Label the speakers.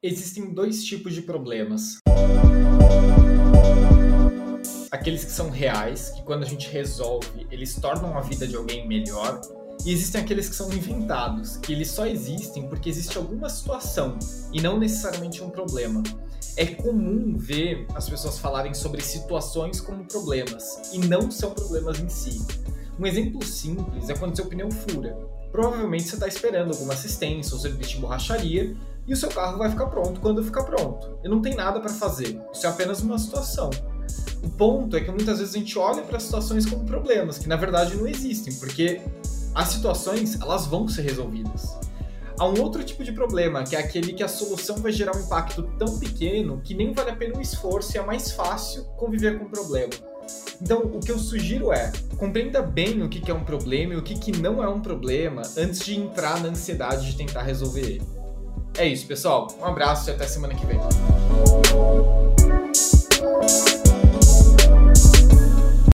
Speaker 1: Existem dois tipos de problemas. Aqueles que são reais, que quando a gente resolve, eles tornam a vida de alguém melhor. E existem aqueles que são inventados, que eles só existem porque existe alguma situação e não necessariamente um problema. É comum ver as pessoas falarem sobre situações como problemas e não são problemas em si. Um exemplo simples é quando seu pneu fura. Provavelmente você está esperando alguma assistência ou serviço de borracharia e o seu carro vai ficar pronto quando ficar pronto. E não tem nada para fazer. Isso é apenas uma situação. O ponto é que muitas vezes a gente olha para situações como problemas, que na verdade não existem, porque as situações elas vão ser resolvidas. Há um outro tipo de problema, que é aquele que a solução vai gerar um impacto tão pequeno que nem vale a pena o esforço e é mais fácil conviver com o problema. Então, o que eu sugiro é, compreenda bem o que é um problema e o que não é um problema antes de entrar na ansiedade de tentar resolver ele. É isso, pessoal. Um abraço e até semana que vem.